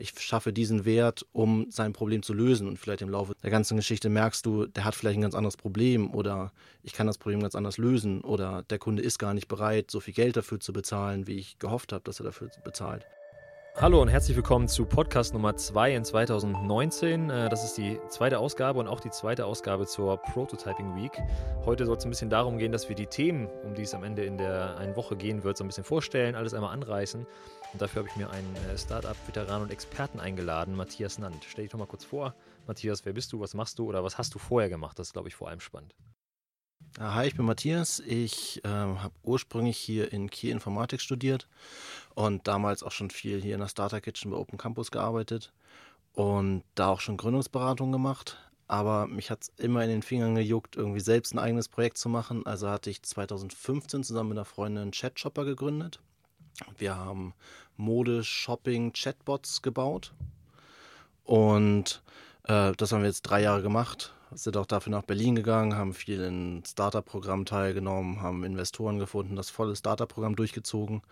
ich schaffe diesen Wert, um sein Problem zu lösen. Und vielleicht im Laufe der ganzen Geschichte merkst du, der hat vielleicht ein ganz anderes Problem oder ich kann das Problem ganz anders lösen oder der Kunde ist gar nicht bereit, so viel Geld dafür zu bezahlen, wie ich gehofft habe, dass er dafür bezahlt. Hallo und herzlich willkommen zu Podcast Nummer 2 in 2019. Äh, das ist die zweite Ausgabe und auch die zweite Ausgabe zur Prototyping Week. Heute soll es ein bisschen darum gehen, dass wir die Themen, um die es am Ende in der einen Woche gehen wird, so ein bisschen vorstellen, alles einmal anreißen. Und dafür habe ich mir einen äh, Startup-Veteran und Experten eingeladen, Matthias Nand. Stell dich doch mal kurz vor. Matthias, wer bist du, was machst du oder was hast du vorher gemacht? Das ist, glaube ich, vor allem spannend. Hi, ich bin Matthias. Ich ähm, habe ursprünglich hier in Kiel Informatik studiert und damals auch schon viel hier in der Starter Kitchen bei Open Campus gearbeitet und da auch schon Gründungsberatung gemacht. Aber mich hat es immer in den Fingern gejuckt, irgendwie selbst ein eigenes Projekt zu machen. Also hatte ich 2015 zusammen mit einer Freundin einen Chat-Shopper gegründet. Wir haben Mode, Shopping, Chatbots gebaut und äh, das haben wir jetzt drei Jahre gemacht sind auch dafür nach Berlin gegangen, haben viel in Startup-Programm teilgenommen, haben Investoren gefunden, das volle Startup-Programm durchgezogen.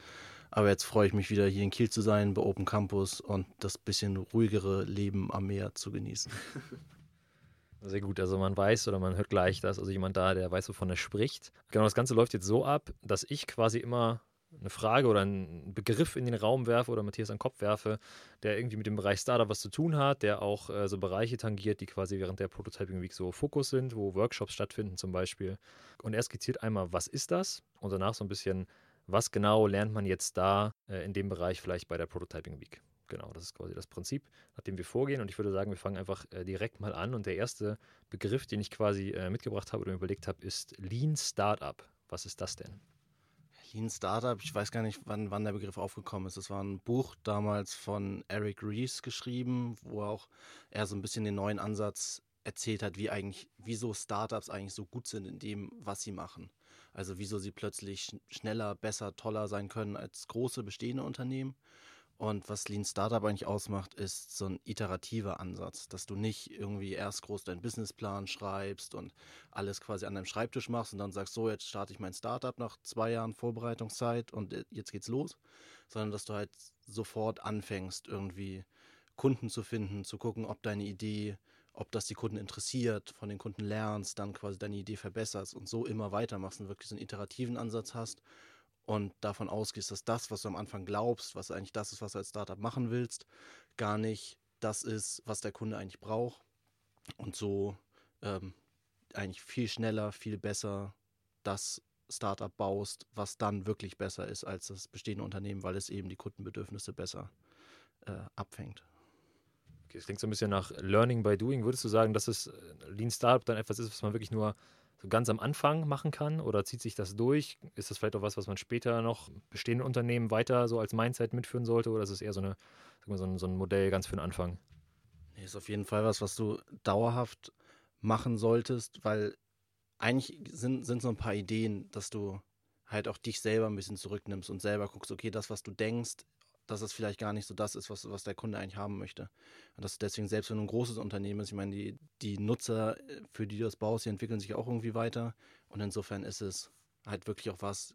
Aber jetzt freue ich mich wieder hier in Kiel zu sein, bei Open Campus und das bisschen ruhigere Leben am Meer zu genießen. Sehr gut, also man weiß oder man hört gleich, dass also jemand da, der weiß, wovon er spricht. Genau, das Ganze läuft jetzt so ab, dass ich quasi immer eine Frage oder einen Begriff in den Raum werfe oder Matthias an Kopf werfe, der irgendwie mit dem Bereich Startup was zu tun hat, der auch äh, so Bereiche tangiert, die quasi während der Prototyping Week so Fokus sind, wo Workshops stattfinden zum Beispiel. Und er skizziert einmal, was ist das? Und danach so ein bisschen, was genau lernt man jetzt da äh, in dem Bereich vielleicht bei der Prototyping Week? Genau, das ist quasi das Prinzip, nach dem wir vorgehen. Und ich würde sagen, wir fangen einfach äh, direkt mal an. Und der erste Begriff, den ich quasi äh, mitgebracht habe oder mir überlegt habe, ist Lean Startup. Was ist das denn? Lean Startup, ich weiß gar nicht, wann, wann der Begriff aufgekommen ist. Es war ein Buch damals von Eric Rees geschrieben, wo auch er so ein bisschen den neuen Ansatz erzählt hat, wie eigentlich, wieso Startups eigentlich so gut sind in dem, was sie machen. Also wieso sie plötzlich schneller, besser, toller sein können als große bestehende Unternehmen und was Lean Startup eigentlich ausmacht, ist so ein iterativer Ansatz, dass du nicht irgendwie erst groß deinen Businessplan schreibst und alles quasi an deinem Schreibtisch machst und dann sagst, so, jetzt starte ich mein Startup nach zwei Jahren Vorbereitungszeit und äh, jetzt geht's los, sondern dass du halt sofort anfängst, irgendwie Kunden zu finden, zu gucken, ob deine Idee, ob das die Kunden interessiert, von den Kunden lernst, dann quasi deine Idee verbesserst und so immer weitermachst und wirklich so einen iterativen Ansatz hast und davon ausgehst, dass das, was du am Anfang glaubst, was eigentlich das ist, was du als Startup machen willst, gar nicht das ist, was der Kunde eigentlich braucht. Und so ähm, eigentlich viel schneller, viel besser das Startup baust, was dann wirklich besser ist als das bestehende Unternehmen, weil es eben die Kundenbedürfnisse besser äh, abfängt. Okay, es klingt so ein bisschen nach Learning by Doing. Würdest du sagen, dass es äh, Lean Startup dann etwas ist, was man wirklich nur so ganz am Anfang machen kann? Oder zieht sich das durch? Ist das vielleicht auch was, was man später noch bestehende Unternehmen weiter so als Mindset mitführen sollte? Oder ist es eher so, eine, mal, so, ein, so ein Modell ganz für den Anfang? Nee, ist auf jeden Fall was, was du dauerhaft machen solltest, weil eigentlich sind, sind so ein paar Ideen, dass du halt auch dich selber ein bisschen zurücknimmst und selber guckst, okay, das, was du denkst, dass es vielleicht gar nicht so das ist, was, was der Kunde eigentlich haben möchte. Und dass deswegen, selbst wenn du ein großes Unternehmen ist, ich meine, die, die Nutzer, äh, für die du das baust, die entwickeln sich auch irgendwie weiter. Und insofern ist es halt wirklich auch was,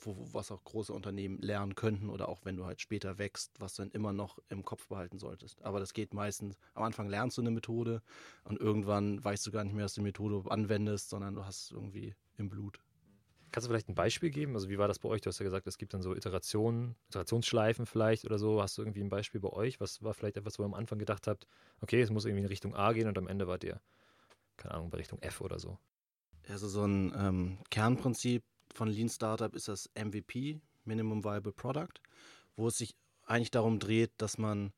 wo, was auch große Unternehmen lernen könnten oder auch wenn du halt später wächst, was du dann immer noch im Kopf behalten solltest. Aber das geht meistens, am Anfang lernst du eine Methode und irgendwann weißt du gar nicht mehr, dass du die Methode anwendest, sondern du hast es irgendwie im Blut. Kannst du vielleicht ein Beispiel geben? Also wie war das bei euch? Du hast ja gesagt, es gibt dann so Iterationen, Iterationsschleifen vielleicht oder so. Hast du irgendwie ein Beispiel bei euch? Was war vielleicht etwas, wo ihr am Anfang gedacht habt, okay, es muss irgendwie in Richtung A gehen und am Ende wart ihr, keine Ahnung, bei Richtung F oder so? Also so ein ähm, Kernprinzip von Lean Startup ist das MVP, Minimum Viable Product, wo es sich eigentlich darum dreht, dass man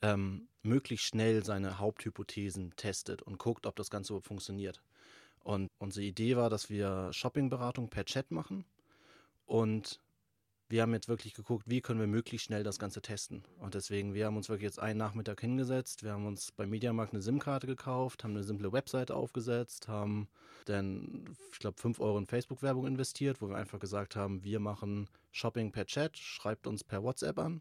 ähm, möglichst schnell seine Haupthypothesen testet und guckt, ob das Ganze funktioniert. Und unsere Idee war, dass wir Shoppingberatung per Chat machen. Und wir haben jetzt wirklich geguckt, wie können wir möglichst schnell das Ganze testen. Und deswegen, wir haben uns wirklich jetzt einen Nachmittag hingesetzt. Wir haben uns beim Mediamarkt eine SIM-Karte gekauft, haben eine simple Website aufgesetzt, haben dann, ich glaube, 5 Euro in Facebook-Werbung investiert, wo wir einfach gesagt haben, wir machen Shopping per Chat, schreibt uns per WhatsApp an.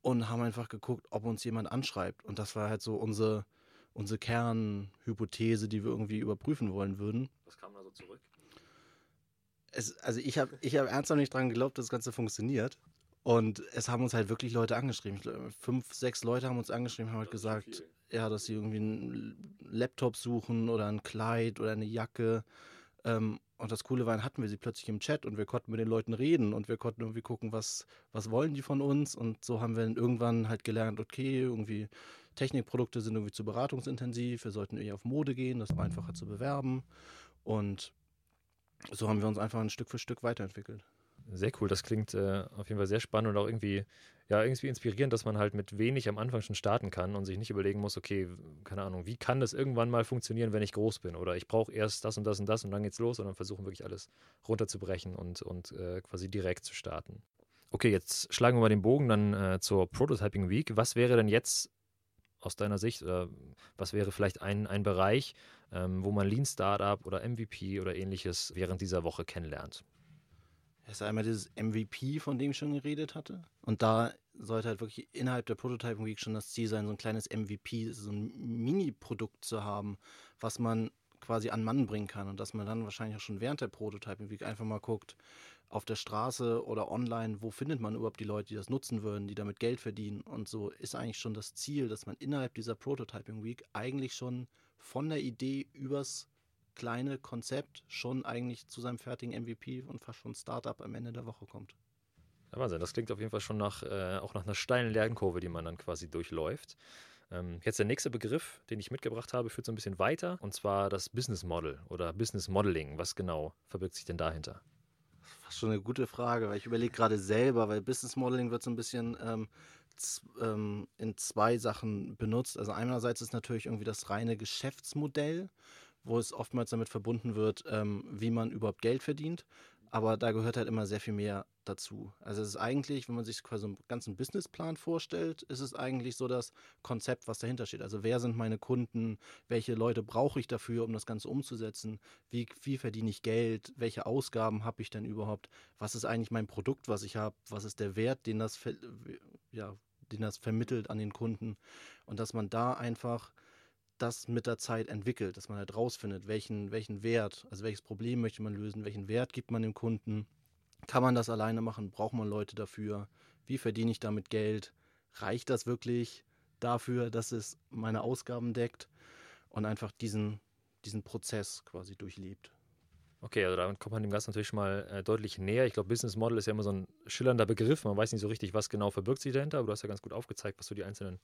Und haben einfach geguckt, ob uns jemand anschreibt. Und das war halt so unsere unsere Kernhypothese, die wir irgendwie überprüfen wollen würden. Was kam da so zurück? Es, also ich habe ich hab ernsthaft nicht dran geglaubt, dass das Ganze funktioniert. Und es haben uns halt wirklich Leute angeschrieben. Fünf, sechs Leute haben uns angeschrieben, haben halt gesagt, ja, dass sie irgendwie einen Laptop suchen oder ein Kleid oder eine Jacke. Ähm, und das Coole war, dann hatten wir sie plötzlich im Chat und wir konnten mit den Leuten reden und wir konnten irgendwie gucken, was, was wollen die von uns. Und so haben wir dann irgendwann halt gelernt, okay, irgendwie Technikprodukte sind irgendwie zu beratungsintensiv, wir sollten eher auf Mode gehen, das war einfacher zu bewerben. Und so haben wir uns einfach ein Stück für Stück weiterentwickelt. Sehr cool, das klingt äh, auf jeden Fall sehr spannend und auch irgendwie, ja, irgendwie inspirierend, dass man halt mit wenig am Anfang schon starten kann und sich nicht überlegen muss, okay, keine Ahnung, wie kann das irgendwann mal funktionieren, wenn ich groß bin? Oder ich brauche erst das und das und das und dann geht's los und dann versuchen wirklich alles runterzubrechen und, und äh, quasi direkt zu starten. Okay, jetzt schlagen wir mal den Bogen dann äh, zur Prototyping Week. Was wäre denn jetzt aus deiner Sicht oder was wäre vielleicht ein, ein Bereich, ähm, wo man Lean Startup oder MVP oder ähnliches während dieser Woche kennenlernt? Es ist einmal dieses MVP, von dem ich schon geredet hatte. Und da sollte halt wirklich innerhalb der Prototyping Week schon das Ziel sein, so ein kleines MVP, so ein Mini-Produkt zu haben, was man quasi an Mann bringen kann und dass man dann wahrscheinlich auch schon während der Prototyping Week einfach mal guckt, auf der Straße oder online, wo findet man überhaupt die Leute, die das nutzen würden, die damit Geld verdienen und so ist eigentlich schon das Ziel, dass man innerhalb dieser Prototyping Week eigentlich schon von der Idee übers kleine Konzept schon eigentlich zu seinem fertigen MVP und fast schon Startup am Ende der Woche kommt. Ja, Wahnsinn, das klingt auf jeden Fall schon nach, äh, auch nach einer steilen Lernkurve, die man dann quasi durchläuft. Ähm, jetzt der nächste Begriff, den ich mitgebracht habe, führt so ein bisschen weiter, und zwar das Business Model oder Business Modeling. Was genau verbirgt sich denn dahinter? Fast schon eine gute Frage, weil ich überlege gerade selber, weil Business Modeling wird so ein bisschen ähm, ähm, in zwei Sachen benutzt. Also einerseits ist natürlich irgendwie das reine Geschäftsmodell wo es oftmals damit verbunden wird, ähm, wie man überhaupt Geld verdient. Aber da gehört halt immer sehr viel mehr dazu. Also es ist eigentlich, wenn man sich quasi einen ganzen Businessplan vorstellt, ist es eigentlich so das Konzept, was dahinter steht. Also wer sind meine Kunden? Welche Leute brauche ich dafür, um das Ganze umzusetzen? Wie, wie verdiene ich Geld? Welche Ausgaben habe ich denn überhaupt? Was ist eigentlich mein Produkt, was ich habe? Was ist der Wert, den das, ja, den das vermittelt an den Kunden? Und dass man da einfach das mit der Zeit entwickelt, dass man halt rausfindet, welchen, welchen Wert, also welches Problem möchte man lösen, welchen Wert gibt man dem Kunden, kann man das alleine machen, braucht man Leute dafür, wie verdiene ich damit Geld, reicht das wirklich dafür, dass es meine Ausgaben deckt und einfach diesen, diesen Prozess quasi durchlebt. Okay, also damit kommt man dem Ganzen natürlich schon mal äh, deutlich näher. Ich glaube, Business Model ist ja immer so ein schillernder Begriff. Man weiß nicht so richtig, was genau verbirgt sich dahinter, aber du hast ja ganz gut aufgezeigt, was so die einzelnen,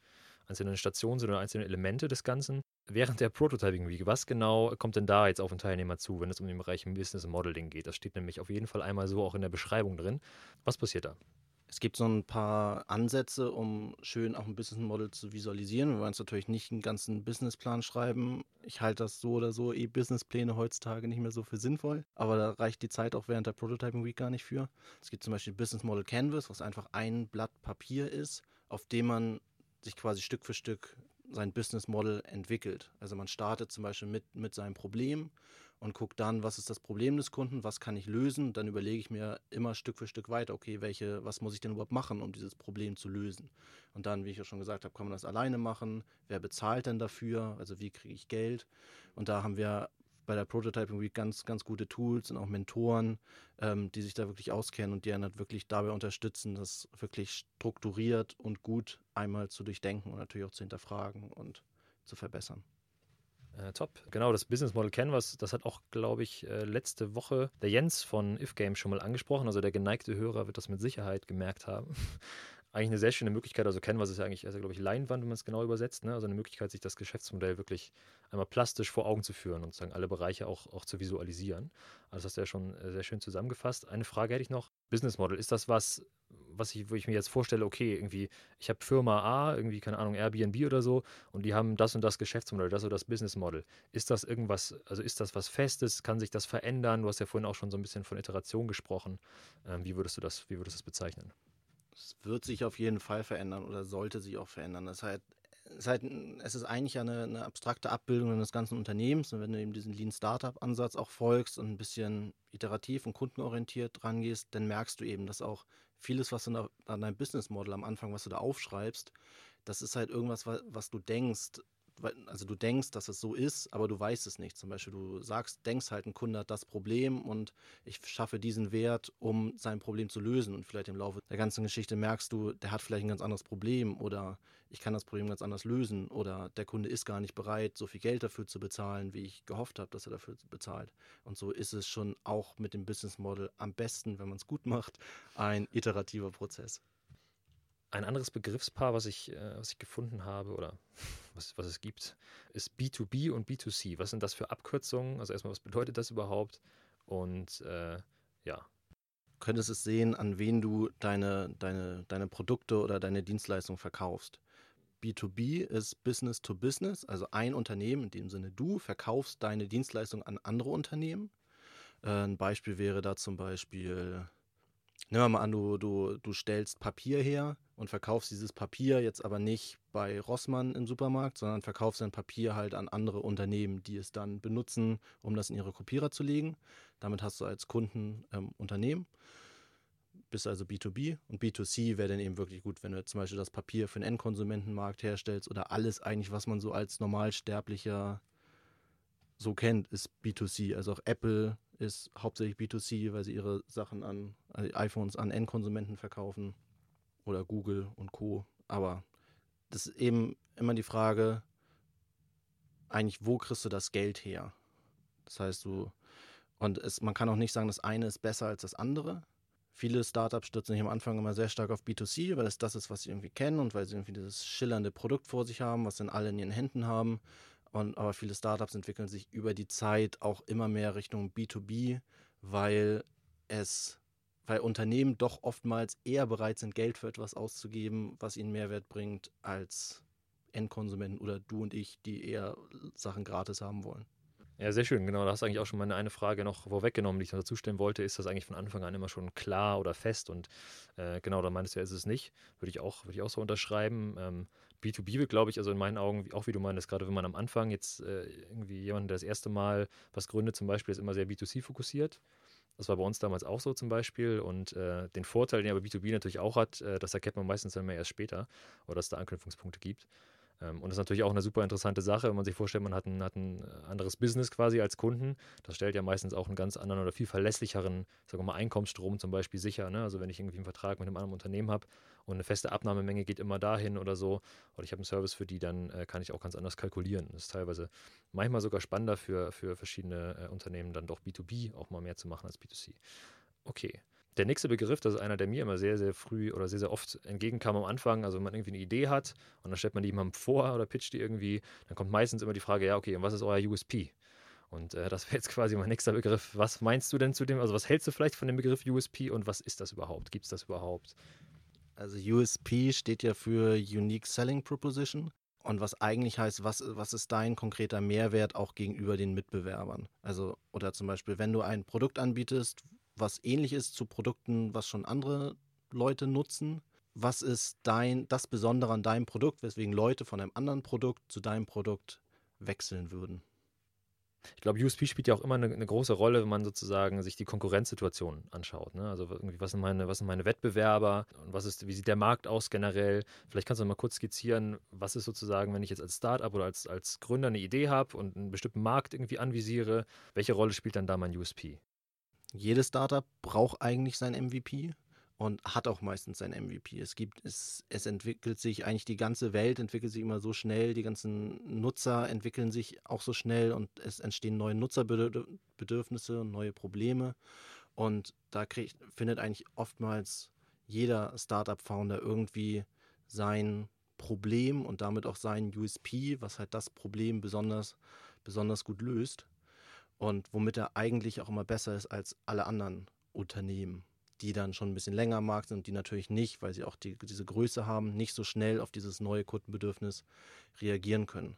einzelnen Stationen sind oder einzelnen Elemente des Ganzen. Während der Prototyping Week, was genau kommt denn da jetzt auf den Teilnehmer zu, wenn es um den Bereich Business Modeling geht? Das steht nämlich auf jeden Fall einmal so auch in der Beschreibung drin. Was passiert da? Es gibt so ein paar Ansätze, um schön auch ein Business Model zu visualisieren. Wir wollen jetzt natürlich nicht einen ganzen Businessplan schreiben. Ich halte das so oder so, eh Businesspläne heutzutage nicht mehr so für sinnvoll. Aber da reicht die Zeit auch während der Prototyping Week gar nicht für. Es gibt zum Beispiel Business Model Canvas, was einfach ein Blatt Papier ist, auf dem man sich quasi Stück für Stück sein Business Model entwickelt. Also man startet zum Beispiel mit, mit seinem Problem und gucke dann, was ist das Problem des Kunden, was kann ich lösen. Dann überlege ich mir immer Stück für Stück weiter, okay, welche, was muss ich denn überhaupt machen, um dieses Problem zu lösen. Und dann, wie ich ja schon gesagt habe, kann man das alleine machen. Wer bezahlt denn dafür? Also wie kriege ich Geld? Und da haben wir bei der Prototyping Week ganz, ganz gute Tools und auch Mentoren, ähm, die sich da wirklich auskennen und die einen halt wirklich dabei unterstützen, das wirklich strukturiert und gut einmal zu durchdenken und natürlich auch zu hinterfragen und zu verbessern. Äh, top. Genau, das Business Model Canvas, das hat auch, glaube ich, äh, letzte Woche der Jens von If Game schon mal angesprochen. Also der geneigte Hörer wird das mit Sicherheit gemerkt haben. eigentlich eine sehr schöne Möglichkeit. Also Canvas ist ja eigentlich, also, glaube ich, Leinwand, wenn man es genau übersetzt. Ne? Also eine Möglichkeit, sich das Geschäftsmodell wirklich einmal plastisch vor Augen zu führen und sozusagen alle Bereiche auch, auch zu visualisieren. Also das hast du ja schon äh, sehr schön zusammengefasst. Eine Frage hätte ich noch. Business Model, ist das was, was ich, wo ich mir jetzt vorstelle, okay, irgendwie, ich habe Firma A, irgendwie, keine Ahnung, Airbnb oder so, und die haben das und das Geschäftsmodell, das oder das Business Model. Ist das irgendwas, also ist das was Festes? Kann sich das verändern? Du hast ja vorhin auch schon so ein bisschen von Iteration gesprochen. Ähm, wie würdest du das, wie würdest du das bezeichnen? Es wird sich auf jeden Fall verändern oder sollte sich auch verändern. Das heißt, es ist, halt, es ist eigentlich eine, eine abstrakte Abbildung eines ganzen Unternehmens. Und wenn du eben diesen Lean Startup-Ansatz auch folgst und ein bisschen iterativ und kundenorientiert rangehst, dann merkst du eben, dass auch vieles, was du an deinem Business Model am Anfang, was du da aufschreibst, das ist halt irgendwas, was, was du denkst, also du denkst, dass es so ist, aber du weißt es nicht. Zum Beispiel, du sagst, denkst halt, ein Kunde hat das Problem und ich schaffe diesen Wert, um sein Problem zu lösen. Und vielleicht im Laufe der ganzen Geschichte merkst du, der hat vielleicht ein ganz anderes Problem oder ich kann das Problem ganz anders lösen oder der Kunde ist gar nicht bereit, so viel Geld dafür zu bezahlen, wie ich gehofft habe, dass er dafür bezahlt. Und so ist es schon auch mit dem Business Model am besten, wenn man es gut macht, ein iterativer Prozess. Ein anderes Begriffspaar, was ich, äh, was ich gefunden habe oder was, was es gibt, ist B2B und B2C. Was sind das für Abkürzungen? Also erstmal, was bedeutet das überhaupt? Und äh, ja. Du könntest es sehen, an wen du deine, deine, deine Produkte oder deine Dienstleistung verkaufst. B2B ist Business to Business, also ein Unternehmen, in dem Sinne du verkaufst deine Dienstleistung an andere Unternehmen. Äh, ein Beispiel wäre da zum Beispiel Nehmen wir mal an, du, du, du stellst Papier her und verkaufst dieses Papier jetzt aber nicht bei Rossmann im Supermarkt, sondern verkaufst dein Papier halt an andere Unternehmen, die es dann benutzen, um das in ihre Kopierer zu legen. Damit hast du als Kunden ähm, Unternehmen, bist also B2B und B2C wäre dann eben wirklich gut, wenn du zum Beispiel das Papier für den Endkonsumentenmarkt herstellst oder alles eigentlich, was man so als Normalsterblicher so kennt, ist B2C. Also auch Apple ist hauptsächlich B2C, weil sie ihre Sachen an also iPhones an Endkonsumenten verkaufen oder Google und Co. Aber das ist eben immer die Frage, eigentlich, wo kriegst du das Geld her? Das heißt, du, und es, man kann auch nicht sagen, das eine ist besser als das andere. Viele Startups stürzen sich am Anfang immer sehr stark auf B2C, weil es das ist, was sie irgendwie kennen und weil sie irgendwie dieses schillernde Produkt vor sich haben, was dann alle in ihren Händen haben. Und, aber viele Startups entwickeln sich über die Zeit auch immer mehr Richtung B2B, weil es, weil Unternehmen doch oftmals eher bereit sind, Geld für etwas auszugeben, was ihnen Mehrwert bringt, als Endkonsumenten oder du und ich, die eher Sachen gratis haben wollen. Ja, sehr schön, genau. Da hast du eigentlich auch schon meine eine Frage noch vorweggenommen, die ich noch dazu stellen wollte. Ist das eigentlich von Anfang an immer schon klar oder fest? Und äh, genau, da meintest du ja, ist es nicht. Würde ich auch, würde ich auch so unterschreiben. Ähm, B2B wird, glaube ich, also in meinen Augen, auch wie du meinst, gerade wenn man am Anfang jetzt äh, irgendwie jemand, der das erste Mal was gründet, zum Beispiel, ist immer sehr B2C fokussiert. Das war bei uns damals auch so zum Beispiel. Und äh, den Vorteil, den aber B2B natürlich auch hat, äh, das erkennt man meistens dann mehr erst später oder dass es da Anknüpfungspunkte gibt. Ähm, und das ist natürlich auch eine super interessante Sache, wenn man sich vorstellt, man hat ein, hat ein äh, anderes Business quasi als Kunden. Das stellt ja meistens auch einen ganz anderen oder viel verlässlicheren, sagen wir mal, Einkommensstrom zum Beispiel sicher. Ne? Also wenn ich irgendwie einen Vertrag mit einem anderen Unternehmen habe und eine feste Abnahmemenge geht immer dahin oder so, oder ich habe einen Service für die, dann äh, kann ich auch ganz anders kalkulieren. Das ist teilweise manchmal sogar spannender für, für verschiedene äh, Unternehmen, dann doch B2B auch mal mehr zu machen als B2C. Okay. Der nächste Begriff, das ist einer, der mir immer sehr, sehr früh oder sehr, sehr oft entgegenkam am Anfang. Also, wenn man irgendwie eine Idee hat und dann stellt man die jemandem vor oder pitcht die irgendwie, dann kommt meistens immer die Frage: Ja, okay, und was ist euer USP? Und äh, das wäre jetzt quasi mein nächster Begriff. Was meinst du denn zu dem? Also, was hältst du vielleicht von dem Begriff USP und was ist das überhaupt? Gibt es das überhaupt? Also, USP steht ja für Unique Selling Proposition. Und was eigentlich heißt, was, was ist dein konkreter Mehrwert auch gegenüber den Mitbewerbern? Also, oder zum Beispiel, wenn du ein Produkt anbietest, was ähnlich ist zu Produkten, was schon andere Leute nutzen? Was ist dein, das Besondere an deinem Produkt, weswegen Leute von einem anderen Produkt zu deinem Produkt wechseln würden? Ich glaube, USP spielt ja auch immer eine, eine, große Rolle, wenn man sozusagen sich die Konkurrenzsituation anschaut. Ne? Also was sind meine, was sind meine Wettbewerber und was ist, wie sieht der Markt aus generell? Vielleicht kannst du mal kurz skizzieren, was ist sozusagen, wenn ich jetzt als Startup oder als, als Gründer eine Idee habe und einen bestimmten Markt irgendwie anvisiere, welche Rolle spielt dann da mein USP? Jedes Startup braucht eigentlich sein MVP und hat auch meistens sein MVP. Es gibt, es, es entwickelt sich eigentlich die ganze Welt entwickelt sich immer so schnell, die ganzen Nutzer entwickeln sich auch so schnell und es entstehen neue Nutzerbedürfnisse und neue Probleme. Und da kriegt, findet eigentlich oftmals jeder Startup-Founder irgendwie sein Problem und damit auch sein USP, was halt das Problem besonders, besonders gut löst und womit er eigentlich auch immer besser ist als alle anderen Unternehmen, die dann schon ein bisschen länger am Markt sind, die natürlich nicht, weil sie auch die, diese Größe haben, nicht so schnell auf dieses neue Kundenbedürfnis reagieren können.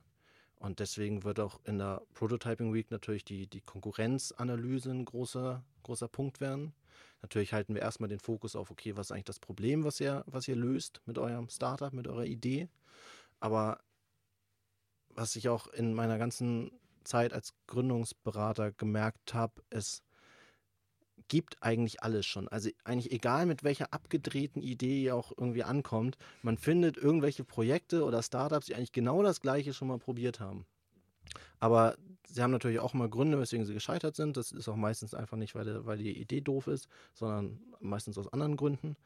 Und deswegen wird auch in der Prototyping Week natürlich die, die Konkurrenzanalyse ein großer, großer Punkt werden. Natürlich halten wir erstmal den Fokus auf, okay, was ist eigentlich das Problem, was ihr, was ihr löst mit eurem Startup, mit eurer Idee. Aber was ich auch in meiner ganzen Zeit als Gründungsberater gemerkt habe, es gibt eigentlich alles schon. Also eigentlich egal mit welcher abgedrehten Idee ihr auch irgendwie ankommt, man findet irgendwelche Projekte oder Startups, die eigentlich genau das gleiche schon mal probiert haben. Aber sie haben natürlich auch mal Gründe, weswegen sie gescheitert sind. Das ist auch meistens einfach nicht, weil, weil die Idee doof ist, sondern meistens aus anderen Gründen.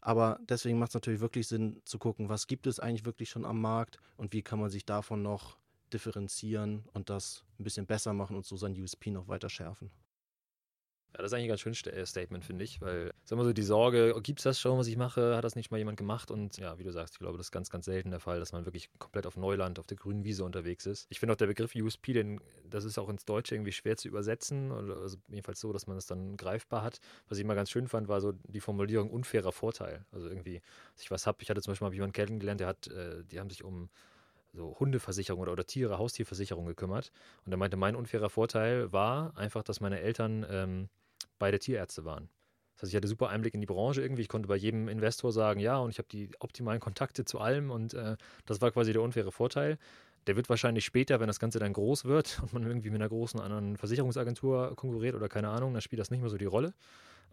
Aber deswegen macht es natürlich wirklich Sinn zu gucken, was gibt es eigentlich wirklich schon am Markt und wie kann man sich davon noch differenzieren und das ein bisschen besser machen und so sein USP noch weiter schärfen. Ja, das ist eigentlich ein ganz schönes äh, Statement, finde ich, weil es immer so die Sorge, oh, gibt es das schon, was ich mache? Hat das nicht mal jemand gemacht? Und ja, wie du sagst, ich glaube, das ist ganz, ganz selten der Fall, dass man wirklich komplett auf Neuland, auf der grünen Wiese unterwegs ist. Ich finde auch der Begriff USP, denn das ist auch ins Deutsche irgendwie schwer zu übersetzen, also jedenfalls so, dass man es dann greifbar hat. Was ich immer ganz schön fand, war so die Formulierung unfairer Vorteil. Also irgendwie, dass ich was habe, ich hatte zum Beispiel mal jemanden kennengelernt, der hat, äh, die haben sich um so Hundeversicherung oder, oder Tiere, Haustierversicherung gekümmert. Und er meinte, mein unfairer Vorteil war einfach, dass meine Eltern ähm, beide Tierärzte waren. Das heißt, ich hatte super Einblick in die Branche irgendwie. Ich konnte bei jedem Investor sagen, ja, und ich habe die optimalen Kontakte zu allem und äh, das war quasi der unfaire Vorteil. Der wird wahrscheinlich später, wenn das Ganze dann groß wird und man irgendwie mit einer großen anderen Versicherungsagentur konkurriert oder keine Ahnung, dann spielt das nicht mehr so die Rolle.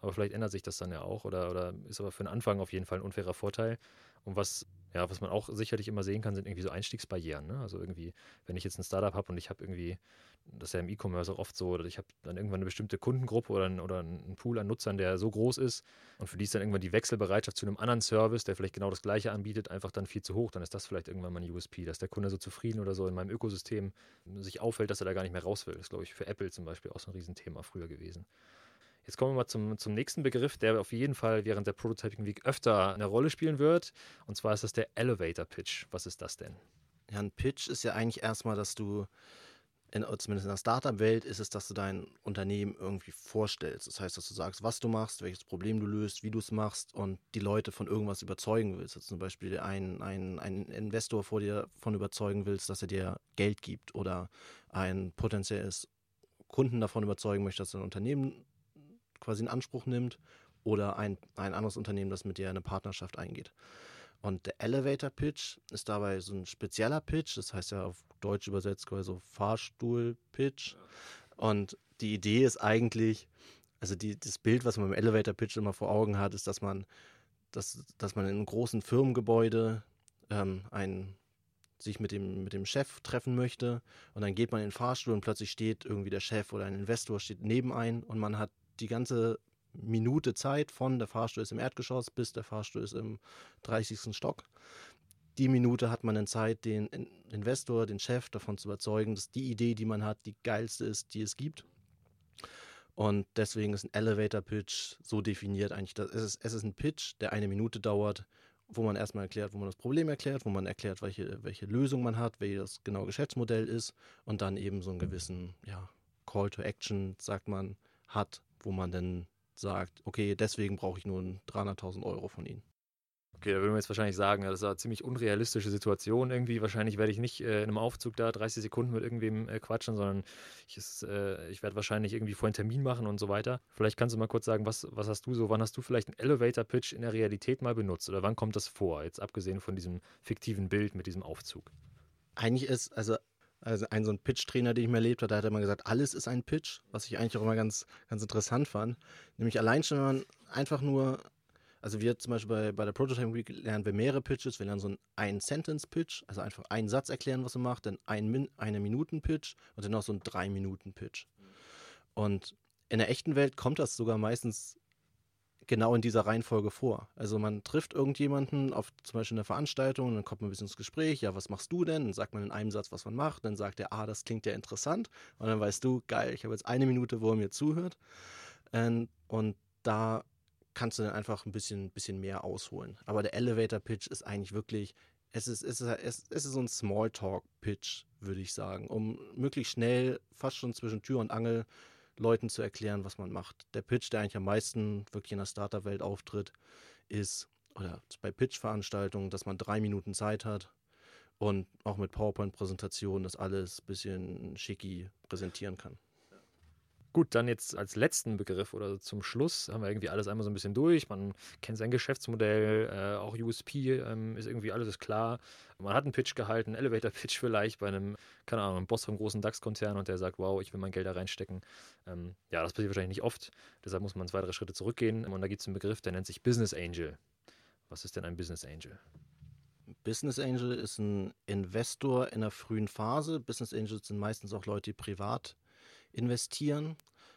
Aber vielleicht ändert sich das dann ja auch oder, oder ist aber für den Anfang auf jeden Fall ein unfairer Vorteil. Und was, ja, was man auch sicherlich immer sehen kann, sind irgendwie so Einstiegsbarrieren. Ne? Also irgendwie, wenn ich jetzt ein Startup habe und ich habe irgendwie, das ist ja im E-Commerce auch oft so, ich habe dann irgendwann eine bestimmte Kundengruppe oder, ein, oder einen Pool an Nutzern, der so groß ist und für die ist dann irgendwann die Wechselbereitschaft zu einem anderen Service, der vielleicht genau das gleiche anbietet, einfach dann viel zu hoch. Dann ist das vielleicht irgendwann mal ein USP, dass der Kunde so zufrieden oder so in meinem Ökosystem sich auffällt, dass er da gar nicht mehr raus will. Das ist, glaube ich, für Apple zum Beispiel auch so ein Riesenthema früher gewesen. Jetzt kommen wir mal zum, zum nächsten Begriff, der auf jeden Fall während der Prototyping Week öfter eine Rolle spielen wird. Und zwar ist das der Elevator Pitch. Was ist das denn? Ja, ein Pitch ist ja eigentlich erstmal, dass du, in, zumindest in der Startup-Welt, ist es, dass du dein Unternehmen irgendwie vorstellst. Das heißt, dass du sagst, was du machst, welches Problem du löst, wie du es machst und die Leute von irgendwas überzeugen willst. Also zum Beispiel einen, einen, einen Investor vor dir von überzeugen willst, dass er dir Geld gibt oder ein potenzielles Kunden davon überzeugen möchte, dass er ein Unternehmen quasi in Anspruch nimmt oder ein, ein anderes Unternehmen, das mit dir eine Partnerschaft eingeht. Und der Elevator Pitch ist dabei so ein spezieller Pitch, das heißt ja auf Deutsch übersetzt quasi so Fahrstuhl Pitch. Und die Idee ist eigentlich, also die, das Bild, was man beim Elevator Pitch immer vor Augen hat, ist, dass man, dass, dass man in einem großen Firmengebäude ähm, ein, sich mit dem, mit dem Chef treffen möchte und dann geht man in den Fahrstuhl und plötzlich steht irgendwie der Chef oder ein Investor steht neben ein und man hat die ganze Minute Zeit von der Fahrstuhl ist im Erdgeschoss bis der Fahrstuhl ist im 30. Stock. Die Minute hat man dann Zeit, den Investor, den Chef davon zu überzeugen, dass die Idee, die man hat, die geilste ist, die es gibt. Und deswegen ist ein Elevator Pitch so definiert eigentlich. Dass es, ist, es ist ein Pitch, der eine Minute dauert, wo man erstmal erklärt, wo man das Problem erklärt, wo man erklärt, welche, welche Lösung man hat, welches das genaue Geschäftsmodell ist und dann eben so einen gewissen ja, Call to Action, sagt man, hat, wo man dann sagt, okay, deswegen brauche ich nur 300.000 Euro von Ihnen. Okay, da würden wir jetzt wahrscheinlich sagen, das ist eine ziemlich unrealistische Situation irgendwie. Wahrscheinlich werde ich nicht äh, in einem Aufzug da 30 Sekunden mit irgendwem äh, quatschen, sondern ich, äh, ich werde wahrscheinlich irgendwie vorher einen Termin machen und so weiter. Vielleicht kannst du mal kurz sagen, was, was hast du so, wann hast du vielleicht einen Elevator-Pitch in der Realität mal benutzt oder wann kommt das vor, jetzt abgesehen von diesem fiktiven Bild mit diesem Aufzug? Eigentlich ist, also also ein so ein Pitch-Trainer, den ich mir erlebt habe, da hat er immer gesagt, alles ist ein Pitch, was ich eigentlich auch immer ganz, ganz interessant fand. Nämlich allein schon, wenn man einfach nur, also wir zum Beispiel bei, bei der Prototype Week lernen wir mehrere Pitches, wir lernen so einen Ein-Sentence-Pitch, also einfach einen Satz erklären, was man macht, dann ein, eine Minuten-Pitch und dann noch so ein Drei-Minuten-Pitch. Und in der echten Welt kommt das sogar meistens genau in dieser Reihenfolge vor. Also man trifft irgendjemanden auf zum Beispiel einer Veranstaltung, dann kommt man ein bisschen ins Gespräch, ja, was machst du denn? Dann sagt man in einem Satz, was man macht, dann sagt er, ah, das klingt ja interessant. Und dann weißt du, geil, ich habe jetzt eine Minute, wo er mir zuhört. Ähm, und da kannst du dann einfach ein bisschen, bisschen mehr ausholen. Aber der Elevator Pitch ist eigentlich wirklich, es ist, es ist, es ist so ein Smalltalk-Pitch, würde ich sagen, um möglichst schnell, fast schon zwischen Tür und Angel, Leuten zu erklären, was man macht. Der Pitch, der eigentlich am meisten wirklich in der Startup-Welt auftritt, ist, oder bei Pitch-Veranstaltungen, dass man drei Minuten Zeit hat und auch mit PowerPoint-Präsentationen das alles ein bisschen schicki präsentieren kann. Gut, dann jetzt als letzten Begriff oder zum Schluss haben wir irgendwie alles einmal so ein bisschen durch. Man kennt sein Geschäftsmodell, äh, auch USP ähm, ist irgendwie alles ist klar. Man hat einen Pitch gehalten, Elevator-Pitch vielleicht bei einem, keine Ahnung, einem Boss vom großen DAX-Konzern und der sagt, wow, ich will mein Geld da reinstecken. Ähm, ja, das passiert wahrscheinlich nicht oft. Deshalb muss man zwei, drei Schritte zurückgehen. Und da gibt es einen Begriff, der nennt sich Business Angel. Was ist denn ein Business Angel? Business Angel ist ein Investor in der frühen Phase. Business Angels sind meistens auch Leute, die privat investieren.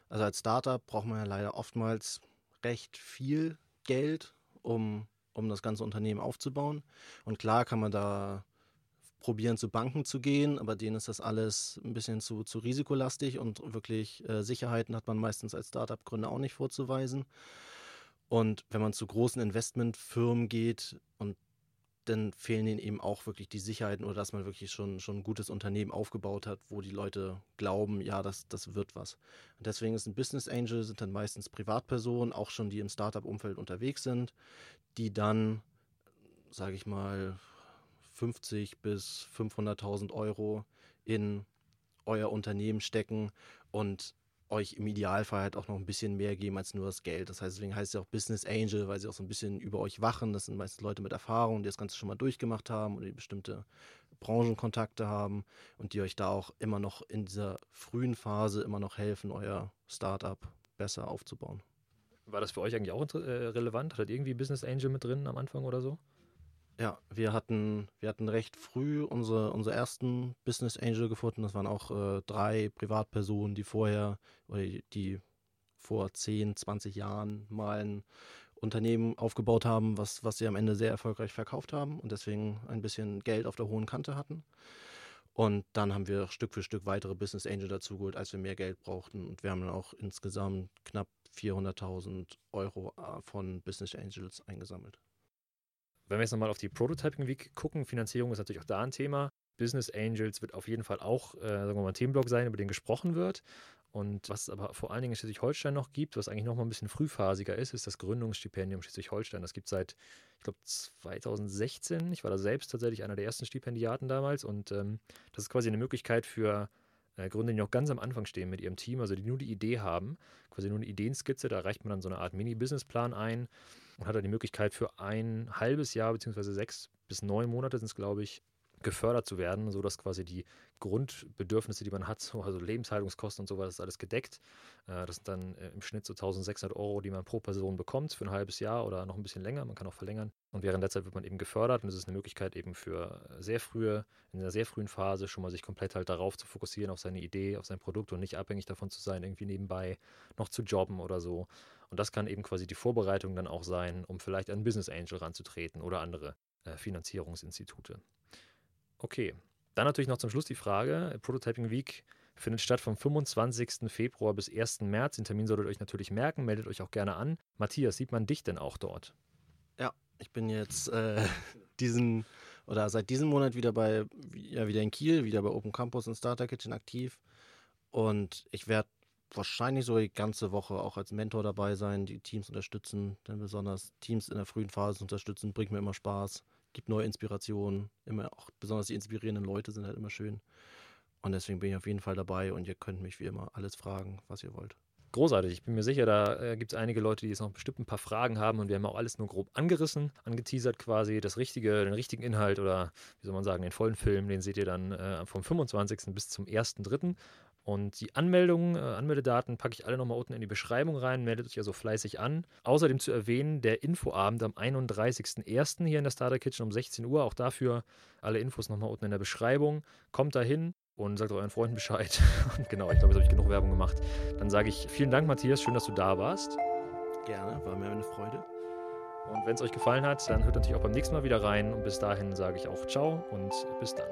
Also als Startup braucht man ja leider oftmals recht viel Geld, um, um das ganze Unternehmen aufzubauen. Und klar kann man da probieren, zu Banken zu gehen, aber denen ist das alles ein bisschen zu, zu risikolastig und wirklich äh, Sicherheiten hat man meistens als Startup-Gründer auch nicht vorzuweisen. Und wenn man zu großen Investmentfirmen geht und dann fehlen ihnen eben auch wirklich die Sicherheiten oder dass man wirklich schon, schon ein gutes Unternehmen aufgebaut hat, wo die Leute glauben, ja, das, das wird was. Und deswegen ist ein Business Angel, sind dann meistens Privatpersonen, auch schon die im Startup-Umfeld unterwegs sind, die dann, sage ich mal, 50 bis 500.000 Euro in euer Unternehmen stecken und euch im Idealfall halt auch noch ein bisschen mehr geben als nur das Geld. Das heißt, deswegen heißt es ja auch Business Angel, weil sie auch so ein bisschen über euch wachen. Das sind meistens Leute mit Erfahrung, die das Ganze schon mal durchgemacht haben oder die bestimmte Branchenkontakte haben und die euch da auch immer noch in dieser frühen Phase immer noch helfen, euer Startup besser aufzubauen. War das für euch eigentlich auch äh, relevant? Hattet irgendwie Business Angel mit drin am Anfang oder so? Ja, wir hatten, wir hatten recht früh unsere, unsere ersten Business Angel gefunden. Das waren auch äh, drei Privatpersonen, die vorher oder die vor 10, 20 Jahren mal ein Unternehmen aufgebaut haben, was, was sie am Ende sehr erfolgreich verkauft haben und deswegen ein bisschen Geld auf der hohen Kante hatten. Und dann haben wir Stück für Stück weitere Business Angel dazugeholt, als wir mehr Geld brauchten. Und wir haben dann auch insgesamt knapp 400.000 Euro äh, von Business Angels eingesammelt. Wenn wir jetzt nochmal auf die Prototyping Week gucken, Finanzierung ist natürlich auch da ein Thema. Business Angels wird auf jeden Fall auch, äh, sagen wir mal, ein Themenblock sein, über den gesprochen wird. Und was es aber vor allen Dingen in Schleswig-Holstein noch gibt, was eigentlich noch mal ein bisschen frühphasiger ist, ist das Gründungsstipendium Schleswig-Holstein. Das gibt es seit, ich glaube, 2016. Ich war da selbst tatsächlich einer der ersten Stipendiaten damals. Und ähm, das ist quasi eine Möglichkeit für äh, Gründer, die noch ganz am Anfang stehen mit ihrem Team, also die nur die Idee haben, quasi nur eine Ideenskizze. Da reicht man dann so eine Art Mini-Businessplan ein und hat dann die Möglichkeit für ein halbes Jahr beziehungsweise sechs bis neun Monate sind es, glaube ich, gefördert zu werden, sodass quasi die Grundbedürfnisse, die man hat, also Lebenshaltungskosten und so weiter, ist alles gedeckt. Äh, das sind dann äh, im Schnitt so 1600 Euro, die man pro Person bekommt für ein halbes Jahr oder noch ein bisschen länger. Man kann auch verlängern. Und während der Zeit wird man eben gefördert und es ist eine Möglichkeit eben für sehr frühe, in einer sehr frühen Phase schon mal sich komplett halt darauf zu fokussieren, auf seine Idee, auf sein Produkt und nicht abhängig davon zu sein, irgendwie nebenbei noch zu jobben oder so. Und das kann eben quasi die Vorbereitung dann auch sein, um vielleicht an Business Angel ranzutreten oder andere äh, Finanzierungsinstitute. Okay, dann natürlich noch zum Schluss die Frage: Prototyping Week findet statt vom 25. Februar bis 1. März. Den Termin solltet ihr euch natürlich merken, meldet euch auch gerne an. Matthias, sieht man dich denn auch dort? Ja, ich bin jetzt äh, diesen oder seit diesem Monat wieder bei, ja, wieder in Kiel, wieder bei Open Campus und Starter Kitchen aktiv. Und ich werde wahrscheinlich so die ganze Woche auch als Mentor dabei sein, die Teams unterstützen, denn besonders Teams in der frühen Phase unterstützen, bringt mir immer Spaß, gibt neue Inspirationen, immer auch besonders die inspirierenden Leute sind halt immer schön. Und deswegen bin ich auf jeden Fall dabei und ihr könnt mich wie immer alles fragen, was ihr wollt. Großartig. Ich bin mir sicher, da äh, gibt es einige Leute, die jetzt noch bestimmt ein paar Fragen haben und wir haben auch alles nur grob angerissen, angeteasert quasi. Das richtige, den richtigen Inhalt oder wie soll man sagen, den vollen Film, den seht ihr dann äh, vom 25. bis zum 1.3. Und die Anmeldungen, äh, Anmeldedaten packe ich alle nochmal unten in die Beschreibung rein. Meldet euch also fleißig an. Außerdem zu erwähnen, der Infoabend am 31.01. hier in der Starter Kitchen um 16 Uhr. Auch dafür alle Infos nochmal unten in der Beschreibung. Kommt dahin und sagt euren Freunden Bescheid. Und genau, ich glaube, jetzt habe ich genug Werbung gemacht. Dann sage ich vielen Dank, Matthias. Schön, dass du da warst. Gerne, war mir eine Freude. Und wenn es euch gefallen hat, dann hört natürlich auch beim nächsten Mal wieder rein. Und bis dahin sage ich auch ciao und bis dann.